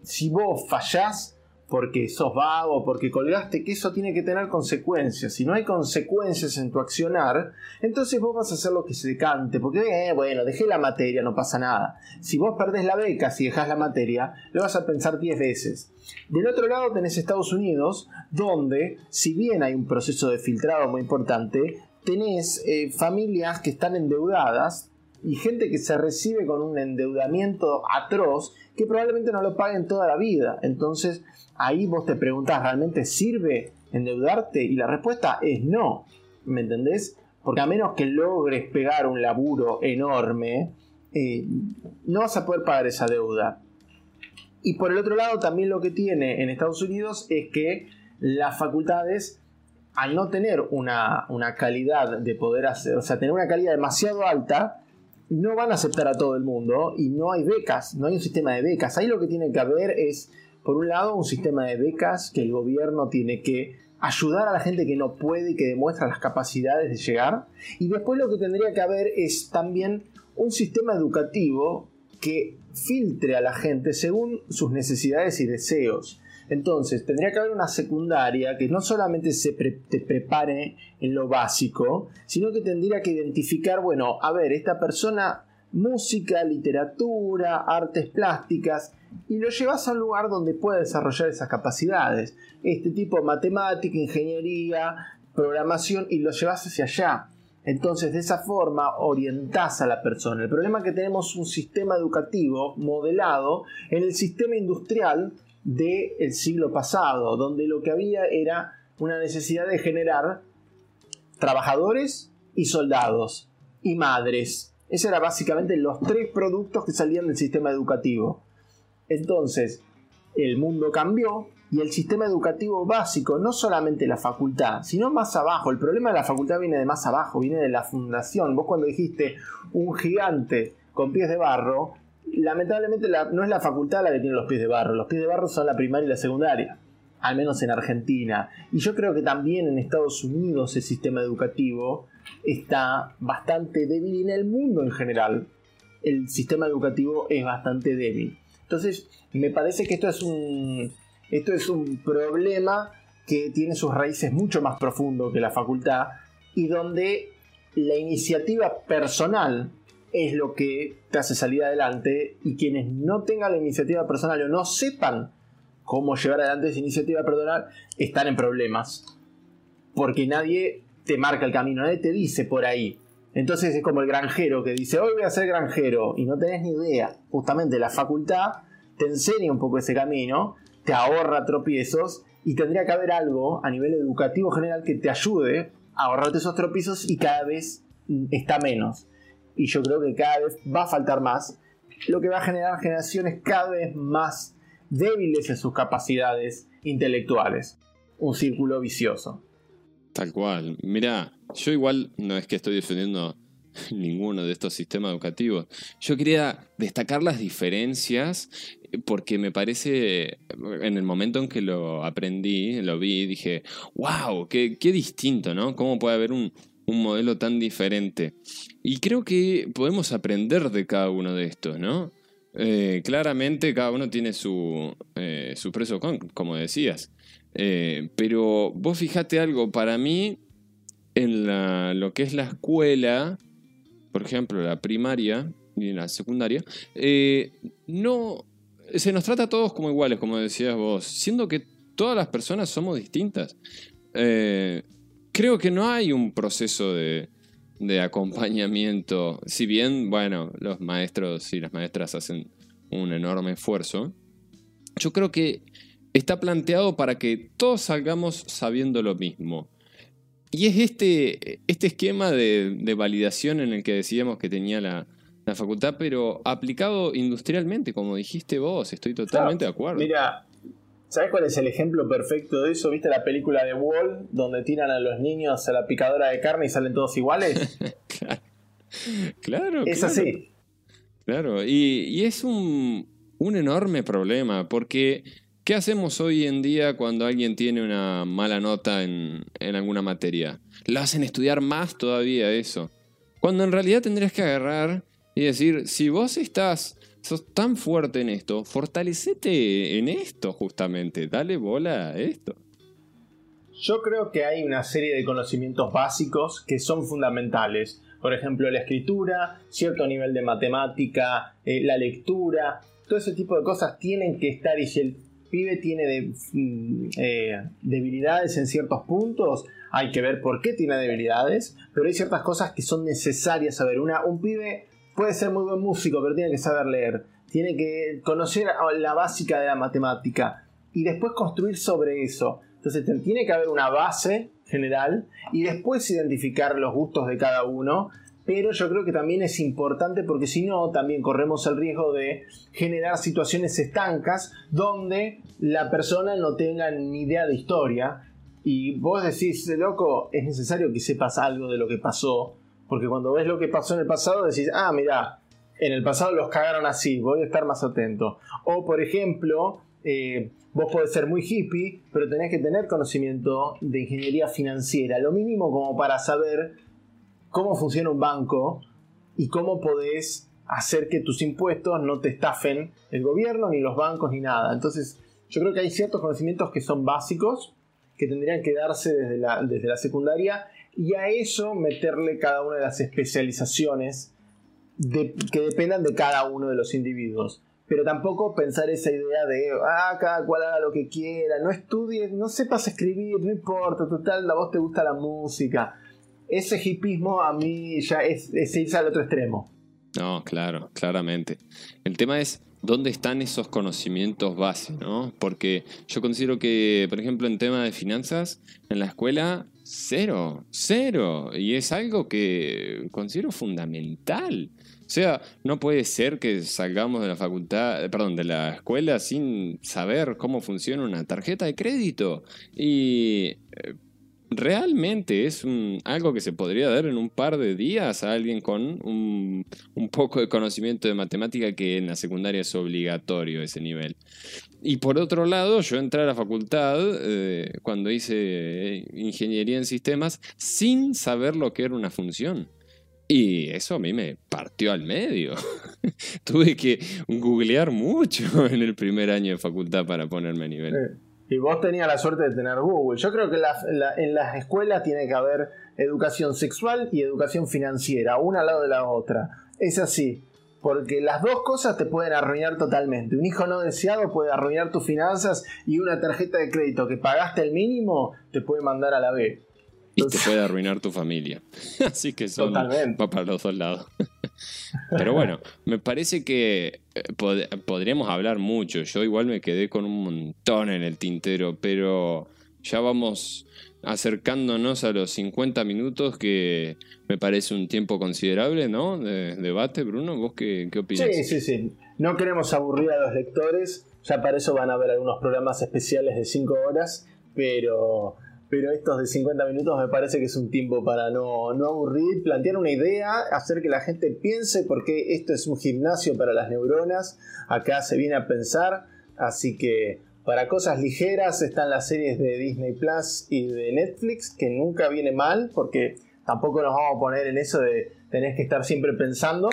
Speaker 2: si vos fallás, porque sos vago, porque colgaste, que eso tiene que tener consecuencias. Si no hay consecuencias en tu accionar, entonces vos vas a hacer lo que se cante, porque eh, bueno, dejé la materia, no pasa nada. Si vos perdés la beca, si dejás la materia, lo vas a pensar 10 veces. Del otro lado tenés Estados Unidos, donde, si bien hay un proceso de filtrado muy importante, tenés eh, familias que están endeudadas y gente que se recibe con un endeudamiento atroz que probablemente no lo paguen toda la vida. Entonces, ahí vos te preguntás, ¿realmente sirve endeudarte? Y la respuesta es no, ¿me entendés? Porque a menos que logres pegar un laburo enorme, eh, no vas a poder pagar esa deuda. Y por el otro lado, también lo que tiene en Estados Unidos es que las facultades, al no tener una, una calidad de poder hacer, o sea, tener una calidad demasiado alta, no van a aceptar a todo el mundo y no hay becas, no hay un sistema de becas. Ahí lo que tiene que haber es por un lado, un sistema de becas que el gobierno tiene que ayudar a la gente que no puede y que demuestra las capacidades de llegar. Y después lo que tendría que haber es también un sistema educativo que filtre a la gente según sus necesidades y deseos. Entonces, tendría que haber una secundaria que no solamente se te prepare en lo básico, sino que tendría que identificar, bueno, a ver, esta persona, música, literatura, artes plásticas, y lo llevas a un lugar donde pueda desarrollar esas capacidades. Este tipo matemática, ingeniería, programación y lo llevas hacia allá. Entonces, de esa forma orientás a la persona. El problema es que tenemos un sistema educativo modelado en el sistema industrial del siglo pasado, donde lo que había era una necesidad de generar trabajadores y soldados y madres. Esos eran básicamente los tres productos que salían del sistema educativo. Entonces, el mundo cambió y el sistema educativo básico, no solamente la facultad, sino más abajo. El problema de la facultad viene de más abajo, viene de la fundación. Vos cuando dijiste un gigante con pies de barro, lamentablemente no es la facultad la que tiene los pies de barro, los pies de barro son la primaria y la secundaria, al menos en Argentina. Y yo creo que también en Estados Unidos el sistema educativo está bastante débil y en el mundo en general el sistema educativo es bastante débil. Entonces, me parece que esto es un, esto es un problema que tiene sus raíces mucho más profundo que la facultad y donde la iniciativa personal es lo que te hace salir adelante y quienes no tengan la iniciativa personal o no sepan cómo llevar adelante esa iniciativa personal están en problemas. Porque nadie te marca el camino, nadie te dice por ahí. Entonces es como el granjero que dice, hoy voy a ser granjero y no tenés ni idea. Justamente la facultad te enseña un poco ese camino, te ahorra tropiezos y tendría que haber algo a nivel educativo general que te ayude a ahorrarte esos tropiezos y cada vez está menos y yo creo que cada vez va a faltar más, lo que va a generar generaciones cada vez más débiles en sus capacidades intelectuales. Un círculo vicioso.
Speaker 3: Tal cual. Mira, yo igual no es que estoy defendiendo (laughs) ninguno de estos sistemas educativos. Yo quería destacar las diferencias porque me parece, en el momento en que lo aprendí, lo vi, dije, wow, qué, distinto, ¿no? ¿Cómo puede haber un, un modelo tan diferente. Y creo que podemos aprender de cada uno de estos, ¿no? Eh, claramente cada uno tiene su, eh, su preso con, como decías. Eh, pero vos fijate algo, para mí, en la, lo que es la escuela, por ejemplo, la primaria y la secundaria, no se nos trata a todos como iguales, como decías vos, siendo que todas las personas somos distintas creo que no hay un proceso de, acompañamiento. Si bien, bueno, los maestros y las maestras hacen un enorme esfuerzo, yo creo que está planteado para que todos salgamos sabiendo lo mismo. Y es este, este esquema de, validación en el que decíamos que tenía la, facultad, pero aplicado industrialmente, como dijiste vos, estoy totalmente de acuerdo.
Speaker 2: Mira, ¿Sabes cuál es el ejemplo perfecto de eso? ¿Viste la película de Wall donde tiran a los niños a la picadora de carne y salen todos iguales? (laughs)
Speaker 3: claro.
Speaker 2: Es así.
Speaker 3: Claro, y, es un, enorme problema porque ¿qué hacemos hoy en día cuando alguien tiene una mala nota en, en alguna materia? Lo hacen estudiar más todavía eso. Cuando en realidad tendrías que agarrar y decir, si vos estás sos tan fuerte en esto, fortalecete en esto justamente, dale bola a esto.
Speaker 2: Yo creo que hay una serie de conocimientos básicos que son fundamentales. Por ejemplo, la escritura, cierto nivel de matemática, eh, la lectura, todo ese tipo de cosas tienen que estar y si el pibe tiene mm, eh, debilidades en ciertos puntos, hay que ver por qué tiene debilidades, pero hay ciertas cosas que son necesarias saber. Una, un pibe puede ser muy buen músico, pero tiene que saber leer. Tiene que conocer la básica de la matemática y después construir sobre eso. Entonces tiene que haber una base general y después identificar los gustos de cada uno. Pero yo creo que también es importante porque si no, también corremos el riesgo de generar situaciones estancas donde la persona no tenga ni idea de historia. Y vos decís, loco, es necesario que sepas algo de lo que pasó porque cuando ves lo que pasó en el pasado, decís, ah, mira, en el pasado los cagaron así, voy a estar más atento. O, por ejemplo, eh, vos podés ser muy hippie, pero tenés que tener conocimiento de ingeniería financiera, lo mínimo como para saber cómo funciona un banco y cómo podés hacer que tus impuestos no te estafen el gobierno, ni los bancos, ni nada. Entonces, yo creo que hay ciertos conocimientos que son básicos, que tendrían que darse desde la, desde la secundaria y a eso meterle cada una de las especializaciones que dependan de cada uno de los individuos. Pero tampoco pensar esa idea de, ah, cada cual haga lo que quiera, no estudies, no sepas escribir, no importa, total, a vos te gusta la música. ese hipismo a mí ya es, es irse al otro extremo.
Speaker 3: No, claro, claramente. El tema es dónde están esos conocimientos base, ¿no? Porque yo considero que, por ejemplo, en tema de finanzas, en la escuela, cero, cero. Y es algo que considero fundamental. O sea, no puede ser que salgamos de la facultad, perdón, de la escuela sin saber cómo funciona una tarjeta de crédito. Y eh, realmente es algo que se podría dar en un par de días a alguien con un, poco de conocimiento de matemática que en la secundaria es obligatorio ese nivel. Y por otro lado, yo entré a la facultad eh, cuando hice ingeniería en sistemas sin saber lo que era una función. Y eso a mí me partió al medio. (laughs) Tuve que googlear mucho (laughs) en el primer año de facultad para ponerme a nivel.
Speaker 2: Y vos tenías la suerte de tener Google. Yo creo que en las escuelas tiene que haber educación sexual y educación financiera, una al lado de la otra. Es así. Porque las dos cosas te pueden arruinar totalmente. Un hijo no deseado puede arruinar tus finanzas y una tarjeta de crédito que pagaste el mínimo te puede mandar a la B.
Speaker 3: Y te puede arruinar tu familia. (laughs) Así que son va para los dos lados. (laughs) Pero bueno, me parece que eh, podríamos hablar mucho. Yo igual me quedé con un montón en el tintero, pero ya vamos acercándonos a los 50 minutos, que me parece un tiempo considerable, ¿no? De debate, Bruno, ¿vos qué, qué opinas?
Speaker 2: Sí, sí, sí. No queremos aburrir a los lectores, ya para eso van a haber algunos programas especiales de 5 horas, pero pero estos de 50 minutos me parece que es un tiempo para no, no aburrir, plantear una idea, hacer que la gente piense, porque esto es un gimnasio para las neuronas, acá se viene a pensar, así que para cosas ligeras están las series de Disney Plus y de Netflix, que nunca viene mal, porque tampoco nos vamos a poner en eso de tener que estar siempre pensando,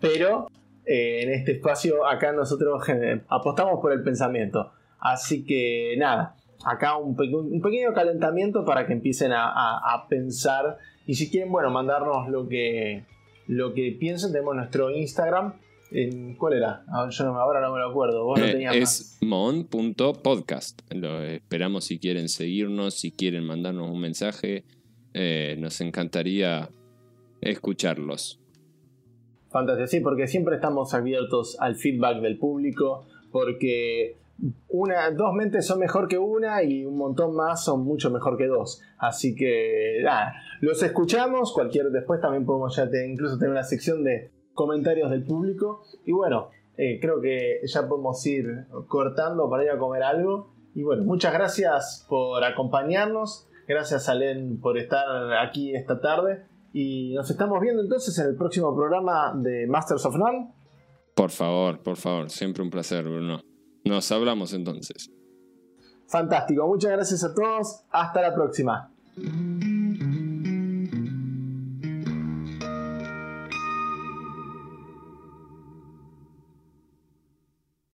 Speaker 2: pero eh, en este espacio acá nosotros eh, apostamos por el pensamiento. Así que nada, acá un, pequeño calentamiento para que empiecen a, pensar. Y si quieren, bueno, mandarnos lo que, lo que piensen, tenemos nuestro Instagram. ¿Cuál era? Ah, yo no, ahora no me lo acuerdo.
Speaker 3: Eh, es mon.podcast. Lo esperamos si quieren seguirnos, si quieren mandarnos un mensaje. Eh, nos encantaría escucharlos.
Speaker 2: Fantástico, sí, porque siempre estamos abiertos al feedback del público, porque una, dos mentes son mejor que una y un montón más son mucho mejor que dos. Así que nada, los escuchamos. Cualquier después también podemos ya incluso tener una sección de comentarios del público. Y bueno, eh, creo que ya podemos ir cortando para ir a comer algo. Y bueno, muchas gracias por acompañarnos. Gracias a Len por estar aquí esta tarde. Y nos estamos viendo entonces en el próximo programa de Masters of None.
Speaker 3: Por favor, por favor, siempre un placer, Bruno. Nos hablamos entonces.
Speaker 2: Fantástico, muchas gracias a todos. Hasta la próxima.